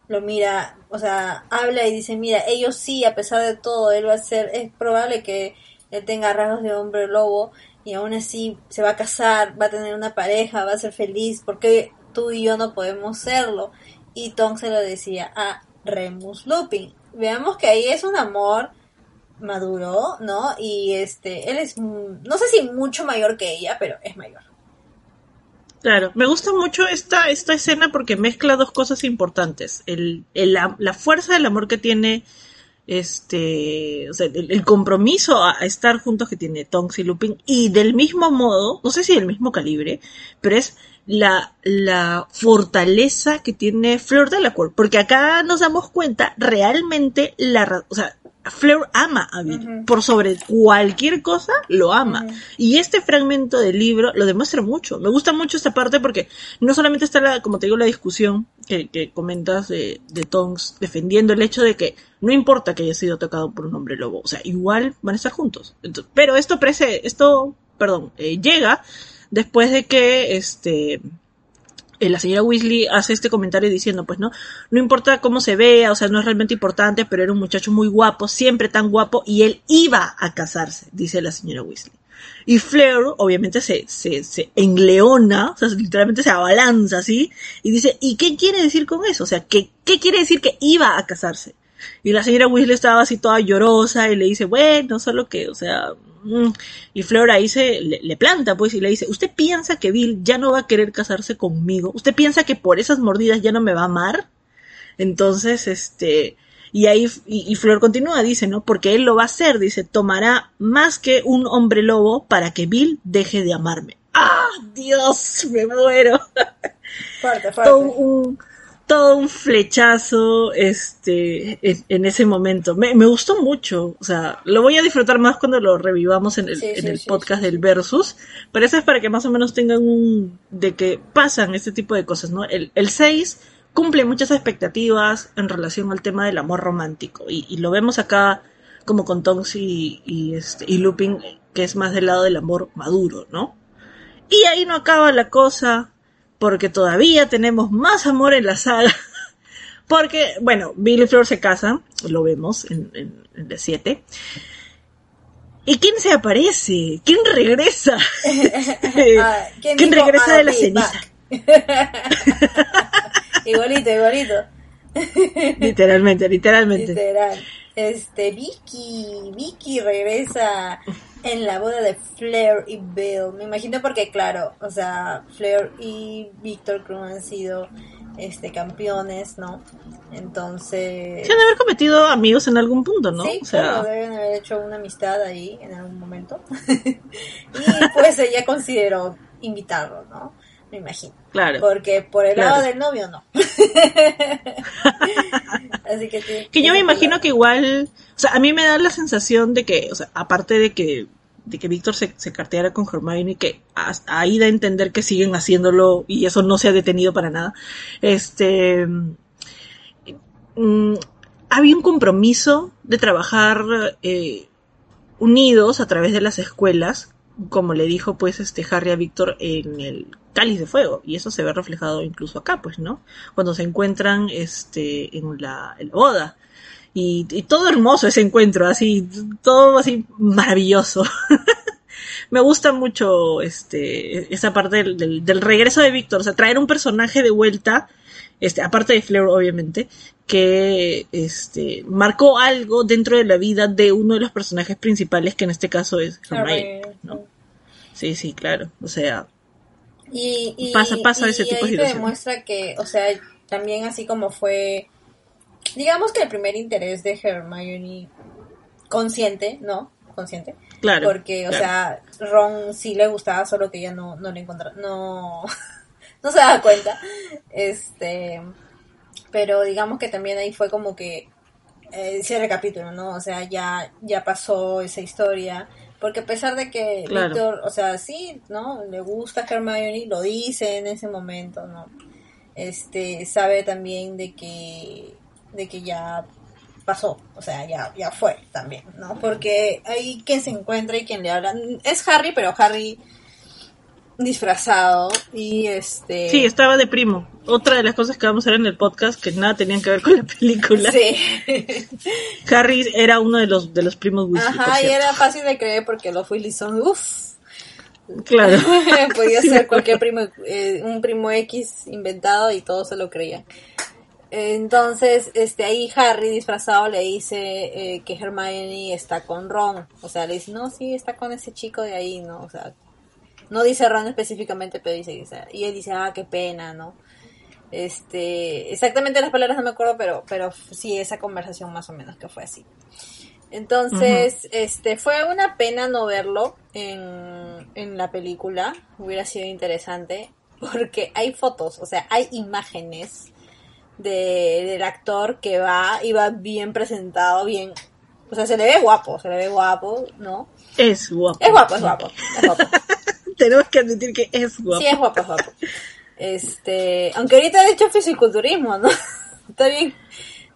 lo mira, o sea, habla y dice, mira, ellos sí, a pesar de todo, él va a ser, es probable que él tenga rasgos de hombre lobo y aún así se va a casar, va a tener una pareja, va a ser feliz, porque tú y yo no podemos serlo. Y Tom se lo decía a Remus Lupin. Veamos que ahí es un amor maduro, ¿no? Y este, él es, mm, no sé si mucho mayor que ella, pero es mayor. Claro, me gusta mucho esta, esta escena porque mezcla dos cosas importantes. El, la, fuerza del amor que tiene, este, o sea, el, el compromiso a, a estar juntos que tiene Tonks y Lupin, y del mismo modo, no sé si del mismo calibre, pero es la, la fortaleza que tiene Fleur Delacour, porque acá nos damos cuenta realmente la, o sea, Fleur ama a Bill, por sobre cualquier cosa lo ama. Y este fragmento del libro lo demuestra mucho. Me gusta mucho esta parte porque no solamente está la, como te digo, la discusión que, que comentas de, de Tonks defendiendo el hecho de que no importa que haya sido tocado por un hombre lobo, o sea, igual van a estar juntos. Entonces, pero esto parece, esto, perdón, eh, llega después de que este eh, la señora Weasley hace este comentario diciendo, pues no, no importa cómo se vea, o sea, no es realmente importante, pero era un muchacho muy guapo, siempre tan guapo, y él iba a casarse, dice la señora Weasley. Y Fleur, obviamente, se, se, se enleona, o sea, literalmente se abalanza así, y dice, ¿y qué quiere decir con eso? O sea, ¿qué, qué quiere decir que iba a casarse? Y la señora Weasley estaba así toda llorosa y le dice, bueno, solo que, o sea, mm". y Fleur ahí se le, le, planta pues y le dice, ¿usted piensa que Bill ya no va a querer casarse conmigo? ¿Usted piensa que por esas mordidas ya no me va a amar? Entonces, este, y ahí, y, y Fleur continúa, dice, ¿no? Porque él lo va a hacer, dice, tomará más que un hombre lobo para que Bill deje de amarme. ¡Ah! Dios, me muero. Fuerte, fuerte. Todo un, todo un flechazo este en, en ese momento. Me, me, gustó mucho, o sea, lo voy a disfrutar más cuando lo revivamos en el, Sí, en sí, el sí, podcast del Versus, pero eso es para que más o menos tengan un de que pasan este tipo de cosas, ¿no? El, el 6 cumple muchas expectativas en relación al tema del amor romántico y, y lo vemos acá como con Tonks y, y, este, y Lupin, que es más del lado del amor maduro, ¿no? Y ahí no acaba la cosa, porque todavía tenemos más amor en la saga. Porque, bueno, Bill y Flor se casan, lo vemos en, en, en el 7. ¿Y quién se aparece? ¿Quién regresa? Ah, ¿Quién, dijo, regresa de "I'll la ceniza? back"? igualito, igualito. Literalmente, literalmente. Literal. Este, Vicky, Vicky regresa en la boda de Flair y Bill. Me imagino porque, claro, o sea, Flair y Víctor Krum han sido este campeones, ¿no? Entonces... Se han haber cometido amigos en algún punto, ¿no? Sí, o sea, claro, deben haber hecho una amistad ahí en algún momento. y pues ella consideró invitarlo, ¿no? Me imagino. claro. Porque por el Claro. lado del novio no. Así que, sí, Que yo me imagino que igual, o sea, a mí me da la sensación de que, o sea, aparte de que de que Víctor se, se carteara con Hermione, que hasta ahí da a entender que siguen haciéndolo y eso no se ha detenido para nada. Este, mm, había un compromiso de trabajar eh, unidos a través de las escuelas, como le dijo pues este Harry a Víctor en el Cáliz de Fuego, y eso se ve reflejado incluso acá, pues, ¿no? Cuando se encuentran este en la, boda. Y, y todo hermoso ese encuentro, así, todo así maravilloso. Me gusta mucho este esa parte del, del, del regreso de Víctor, o sea, traer un personaje de vuelta, este, aparte de Fleur, obviamente, que este marcó algo dentro de la vida de uno de los personajes principales, que en este caso es Hermione, ¿no? Sí, sí, claro. O sea, Y, y, Pasa- pasa y ese tipo de ahí situaciones. demuestra que, o sea, también así como fue, digamos que el primer interés de Hermione consciente, ¿no? Consciente. claro. Porque, o claro. sea, Ron sí le gustaba, solo que ella no, no le encontraba, no, no se daba cuenta. Este, pero digamos que también ahí fue como que eh, cierre el capítulo, ¿no? O sea, ya, ya pasó esa historia. Porque a pesar de que Claro. Víctor, o sea, sí, ¿no? Le gusta Hermione, lo dice en ese momento, ¿no? Este, sabe también de que, de que ya pasó, o sea, ya, ya fue también, ¿no? Porque hay quien se encuentra y quien le habla. Es Harry, pero Harry disfrazado y este... Sí, estaba de primo. Otra de las cosas que vamos a ver en el podcast que nada tenían que ver con la película. Sí. Harry era uno de los de los primos Weasley. Ajá, y era fácil de creer porque los Weasley son, uff, Claro. podía ser cualquier primo, eh, un primo X inventado y todos se lo creían. Entonces, este, ahí Harry disfrazado le dice eh, que Hermione está con Ron. O sea, le dice, no, sí, está con ese chico de ahí, ¿no? O sea, no dice Ron específicamente, pero dice, sea, y él dice, ah, qué pena, ¿no? Este, exactamente las palabras no me acuerdo, pero, pero sí, esa conversación más o menos que fue así. Entonces, este, fue una pena no verlo en, en la película, hubiera sido interesante, porque hay fotos, o sea, hay imágenes de, del actor que va y va bien presentado, bien, o sea, se le ve guapo, se le ve guapo, ¿no? Es guapo. Es guapo, es guapo, es guapo. Tenemos que admitir que es guapo. Sí, es guapo, es guapo. Este, aunque ahorita ha hecho fisiculturismo, ¿no? Está bien,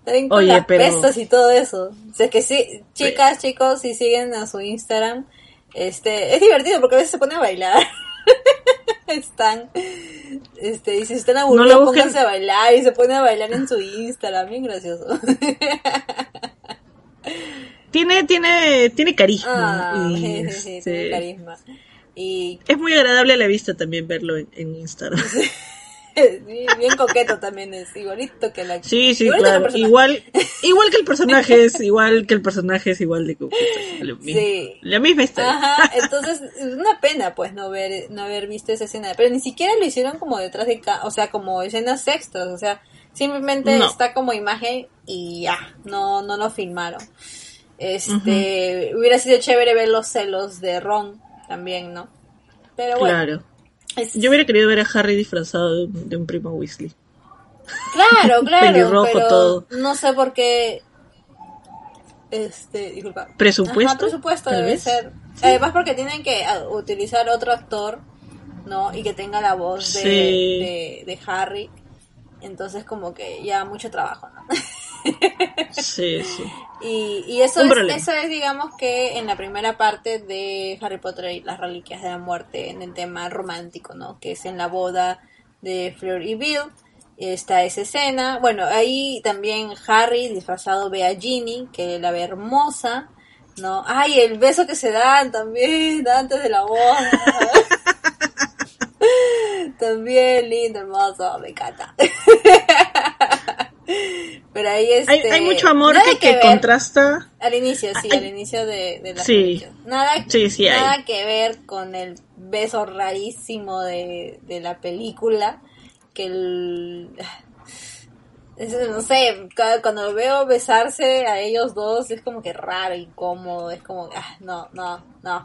está bien con Oye, las pero- pesas y todo eso. O sea, que sí, chicas, chicos, si siguen a su Instagram, este, es divertido porque a veces se pone a bailar. están, este, y si están No aburridos, busquen. pónganse a bailar y se pone a bailar en su Instagram, bien gracioso. Tiene, tiene, tiene carisma. Ah, y, sí, sí, sí, este, tiene carisma. Y Es muy agradable a la vista también verlo en, en Instagram. sí, bien coqueto también es, igualito que la Sí, sí, claro. Igual, igual que el personaje es, igual que el personaje es igual de coqueto. Lo mismo. Sí. La misma historia. Ajá, entonces es una pena pues no ver no haber visto esa escena, pero ni siquiera lo hicieron como detrás de o sea, como escenas extras, o sea, simplemente No. está como imagen y ya, no no lo filmaron. Este, hubiera sido chévere ver los celos de Ron también, ¿no? Pero bueno, Claro. es- Yo hubiera querido ver a Harry disfrazado de, un- de un primo Weasley. claro, claro, pelirrojo pero todo. no sé por qué este, disculpa. ¿Presupuesto? Ajá, presupuesto debe vez. ser. Además porque tienen que ah, utilizar otro actor, ¿no? Y que tenga la voz de, Sí. de, de Harry. Entonces como que ya mucho trabajo, ¿no? Sí, sí. y, y eso, es, eso es, digamos que en la primera parte de Harry Potter y las reliquias de la muerte, en el tema romántico, ¿no? Que es en la boda de Fleur y Bill. Está esa escena. Bueno, ahí también Harry disfrazado ve a Ginny, que la ve hermosa, ¿no? Ay, el beso que se dan también antes de la boda. también lindo, hermoso, me encanta. Pero ahí este, Hay, hay mucho amor que, contrasta. Al inicio, sí, al inicio de, de la Sí. película. Nada, Sí, sí hay. nada que ver con el beso rarísimo de, de la película. Que el. no sé, cuando veo besarse a ellos dos es como que raro, incómodo. Es como, ah, no, no, no.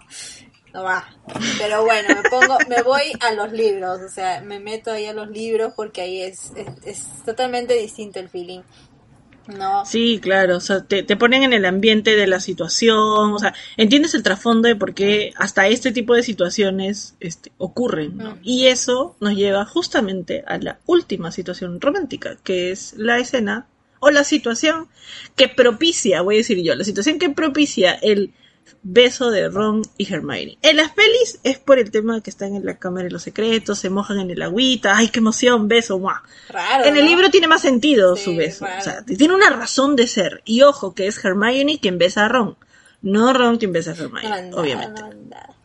No va. Pero bueno, me pongo, me voy a los libros, o sea, me meto ahí a los libros porque ahí es, es, es totalmente distinto el feeling. No. Sí, claro, o sea, te, te ponen en el ambiente de la situación, o sea, entiendes el trasfondo de por qué hasta este tipo de situaciones este, ocurren, ¿no? Mm. Y eso nos lleva justamente a la última situación romántica, que es la escena o la situación que propicia, voy a decir yo, la situación que propicia el beso de Ron y Hermione. En las pelis es por el tema que están en la cámara de los secretos, se mojan en el agüita, ay, qué emoción, beso, ¡mua! Raro. En el ¿no? libro tiene más sentido Sí, su beso. raro. O sea, tiene una razón de ser. Y ojo, que es Hermione quien besa a Ron. No Ron quien besa a No, Hermione, obviamente. no.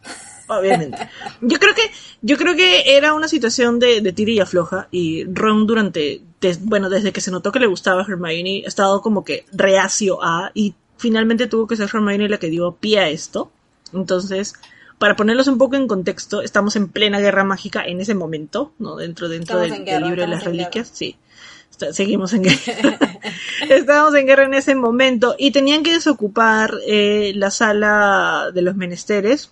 Obviamente. Yo creo que, yo creo que era una situación de, de tira y afloja. Y Ron durante, des- bueno, desde que se notó que le gustaba Hermione, ha estado como que reacio a, y finalmente tuvo que ser Hermione la que dio pie a esto. Entonces, para ponerlos un poco en contexto, estamos en plena guerra mágica en ese momento, ¿no? Dentro, dentro del, libro de las reliquias, sí. Está- seguimos en guerra. Estábamos en guerra en ese momento y tenían que desocupar eh, la sala de los menesteres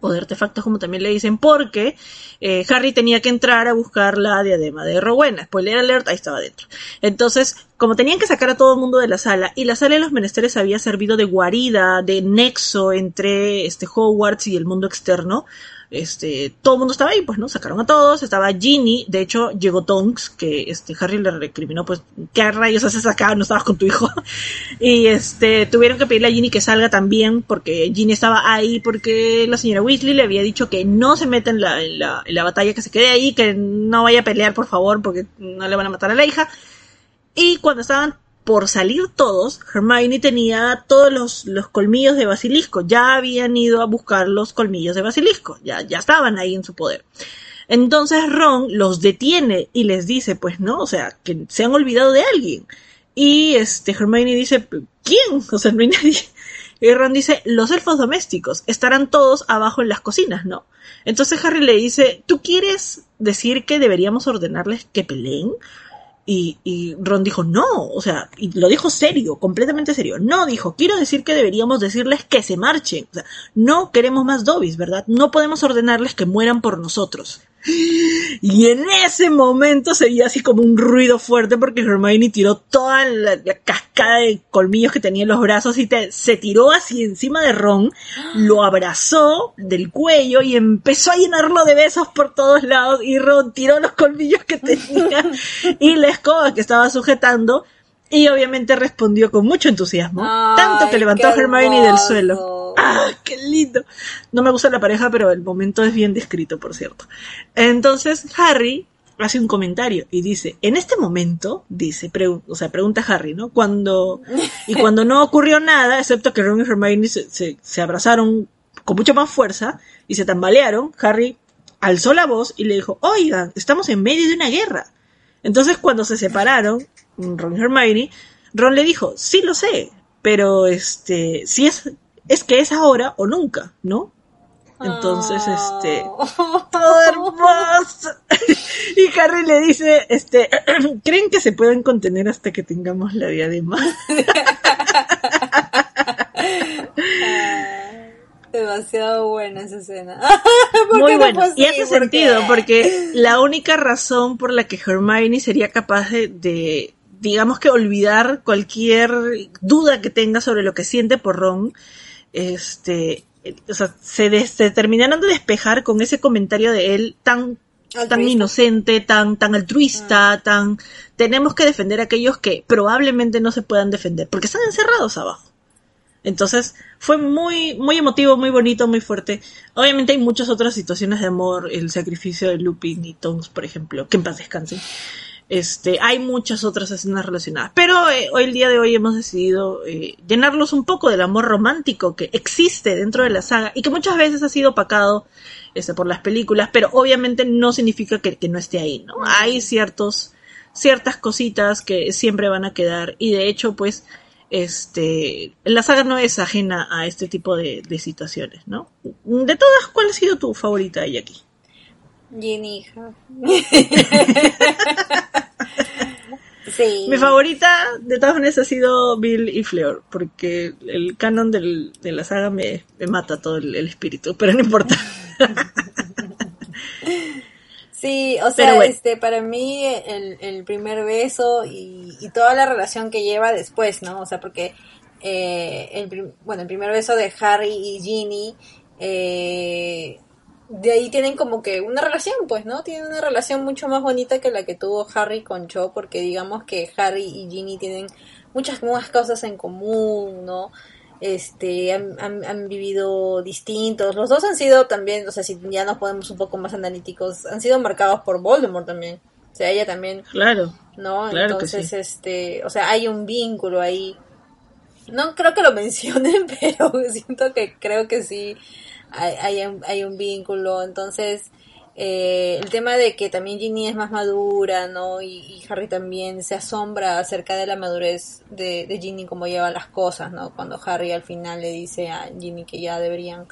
o de artefactos como también le dicen porque eh, Harry tenía que entrar a buscar la diadema de Rowena. Spoiler alert, ahí estaba dentro. Entonces, como tenían que sacar a todo el mundo de la sala y la sala de los menesteres había servido de guarida, de nexo entre este Hogwarts y el mundo externo, este, todo el mundo estaba ahí, pues, ¿no? Sacaron a todos, estaba Ginny, de hecho, llegó Tonks, que este, Harry le recriminó, pues, ¿qué rayos haces acá? No estabas con tu hijo. y este, tuvieron que pedirle a Ginny que salga también, porque Ginny estaba ahí, porque la señora Weasley le había dicho que no se meta en la, en la, en la batalla, que se quede ahí, que no vaya a pelear, por favor, porque no le van a matar a la hija. Y cuando estaban por salir todos, Hermione tenía todos los, los colmillos de basilisco. Ya habían ido a buscar los colmillos de basilisco. Ya, ya estaban ahí en su poder. Entonces Ron los detiene y les dice, pues no, o sea, que se han olvidado de alguien. Y este Hermione dice, ¿quién? O sea, no hay nadie. Y Ron dice, los elfos domésticos estarán todos abajo en las cocinas, ¿no? Entonces Harry le dice, ¿tú quieres decir que deberíamos ordenarles que peleen? Y, y Ron dijo, no, o sea, y lo dijo serio, completamente serio. No, dijo, quiero decir que deberíamos decirles que se marchen. O sea, no queremos más Dobbies, ¿verdad? No podemos ordenarles que mueran por nosotros. Y en ese momento se veía así como un ruido fuerte porque Hermione tiró toda la, la cascada de colmillos que tenía en los brazos y te- se tiró así encima de Ron, lo abrazó del cuello y empezó a llenarlo de besos por todos lados y Ron tiró los colmillos que tenía y la escoba que estaba sujetando y obviamente respondió con mucho entusiasmo, tanto que levantó a Hermione del suelo. ¡Ah! ¡Qué lindo! No me gusta la pareja, pero el momento es bien descrito, por cierto. Entonces, Harry hace un comentario y dice, en este momento, dice, o sea, pregunta Harry, ¿no? Cuando, y cuando no ocurrió nada, excepto que Ron y Hermione se, se abrazaron con mucha más fuerza y se tambalearon, Harry alzó la voz y le dijo, oigan, estamos en medio de una guerra. Entonces cuando se separaron, Ron y Hermione, Ron le dijo, sí lo sé, pero este, si es, es que es ahora o nunca, ¿no? Entonces, este, oh. todo hermoso. y Harry le dice, este, ¿creen que se pueden contener hasta que tengamos la diadema? Demasiado buena esa escena. Muy bueno. y hace sentido, porque la única razón por la que Hermione sería capaz de, digamos que olvidar cualquier duda que tenga sobre lo que siente por Ron, este, o sea, se, se terminaron de despejar con ese comentario de él tan tan inocente, tan, tan altruista, ah. tan tenemos que defender a aquellos que probablemente no se puedan defender, porque están encerrados abajo. Entonces fue muy, muy emotivo, muy bonito, muy fuerte. Obviamente hay muchas otras situaciones de amor, el sacrificio de Lupin y Tongs, por ejemplo, que en paz descansen. Este, hay muchas otras escenas relacionadas, pero eh, hoy el día de hoy hemos decidido eh, llenarlos un poco del amor romántico que existe dentro de la saga y que muchas veces ha sido opacado este, por las películas, pero obviamente no significa que, no esté ahí, ¿no? Hay ciertos, ciertas cositas que siempre van a quedar y de hecho, pues, este, la saga no es ajena a este tipo de, situaciones, ¿no? De todas, ¿cuál ha sido tu favorita ahí aquí? Ginny. sí. Mi favorita de todas maneras ha sido Bill y Fleur, porque el canon del, de la saga me, mata todo el espíritu, pero no importa. Sí, o sea, este, para mí el, el primer beso y, y, toda la relación que lleva después, ¿no? O sea, porque eh, el, bueno, el primer beso de Harry y Ginny, eh, de ahí tienen como que una relación, pues, ¿no? Tienen una relación mucho más bonita que la que tuvo Harry con Cho, porque digamos que Harry y Ginny tienen muchas más cosas en común, ¿no? este han, han, vivido distintos. Los dos han sido también, o sea, si ya nos podemos un poco más analíticos, han sido marcados por Voldemort también. O sea, ella también. Claro. ¿No? Entonces, este, o sea, hay un vínculo ahí. No creo que lo mencionen, pero siento que creo que sí hay, hay, un vínculo. Entonces, eh, el tema de que también Ginny es más madura, ¿no? Y, Harry también se asombra acerca de la madurez de, de, Ginny, como lleva las cosas, ¿no? Cuando Harry al final le dice a Ginny que ya deberían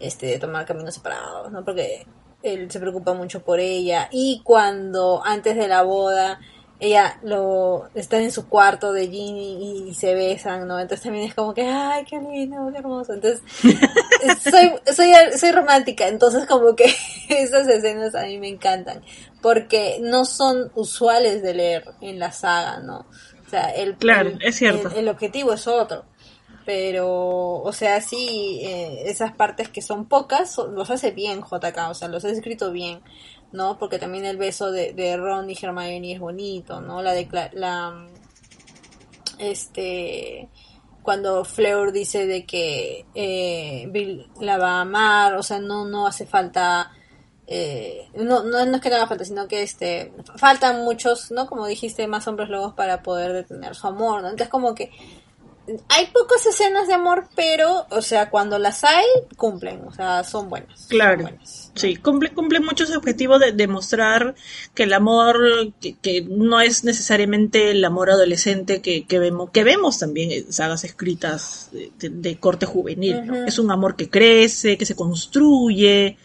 este, tomar caminos separados, ¿no? Porque él se preocupa mucho por ella. Y cuando antes de la boda ella lo está en su cuarto de Ginny y, se besan, ¿no? Entonces también es como que, ay, qué lindo, qué hermoso. Entonces, soy, soy, soy romántica, entonces como que esas escenas a mí me encantan, porque no son usuales de leer en la saga, ¿no? O sea, el, claro, es cierto. El, objetivo es otro. Pero, o sea, sí, eh, esas partes que son pocas, los hace bien JK, o sea, los ha escrito bien ¿no? Porque también el beso de, de Ron y Hermione es bonito, ¿no? La de la este cuando Fleur dice de que eh, Bill la va a amar, o sea, no no hace falta eh, no, no, no es que no haga falta, sino que este faltan muchos, ¿no? Como dijiste, más hombres lobos para poder detener su amor, ¿no? Entonces como que hay pocas escenas de amor, pero, o sea, cuando las hay, cumplen, o sea, son buenas. Claro. Sí, cumple, cumple mucho ese objetivo de demostrar que el amor, que, no es necesariamente el amor adolescente que, que, vemos, que vemos también en sagas escritas de, corte juvenil, Es un amor que crece, que se construye,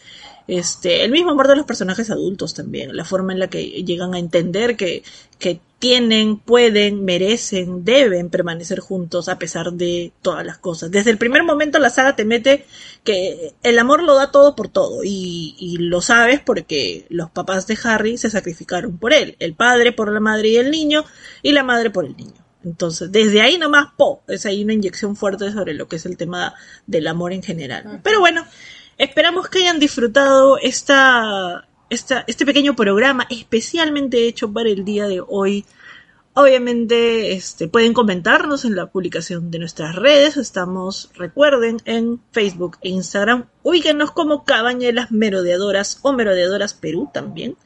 este, el mismo amor de los personajes adultos también, la forma en la que llegan a entender que, que tienen, pueden, merecen, deben permanecer juntos a pesar de todas las cosas. Desde el primer momento la saga te mete que el amor lo da todo por todo y, y lo sabes porque los papás de Harry se sacrificaron por él, el padre por la madre y el niño y la madre por el niño. Entonces, desde ahí nomás, po, es ahí una inyección fuerte sobre lo que es el tema del amor en general. Pero bueno, Esperamos que hayan disfrutado esta, este pequeño programa especialmente hecho para el día de hoy. Obviamente, este, pueden comentarnos en la publicación de nuestras redes. Estamos, recuerden, en Facebook e Instagram. Ubíquenos como Cabañelas Merodeadoras o Merodeadoras Perú también.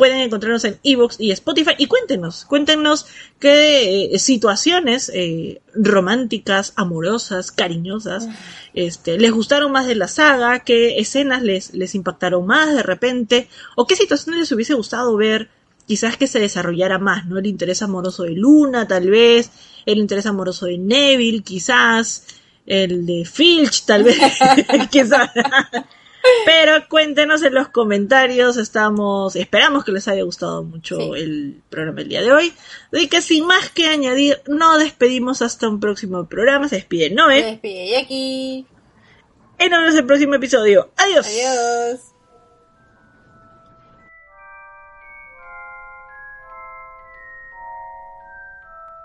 Pueden encontrarnos en Evox y Spotify y cuéntenos, cuéntenos qué eh, situaciones eh, románticas, amorosas, cariñosas, este, les gustaron más de la saga, qué escenas les, les impactaron más de repente, o qué situaciones les hubiese gustado ver quizás que se desarrollara más, ¿no? El interés amoroso de Luna, tal vez, el interés amoroso de Neville, quizás, el de Filch, tal vez, quizás. Pero cuéntenos en los comentarios, estamos, esperamos que les haya gustado mucho el programa del día de hoy. De que sin más que añadir, nos despedimos hasta un próximo programa. Se despide Noé. Se despide Jackie. Y nos vemos en el próximo episodio. Adiós. Adiós.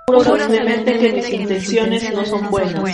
Probablemente que mis intenciones no son buenas.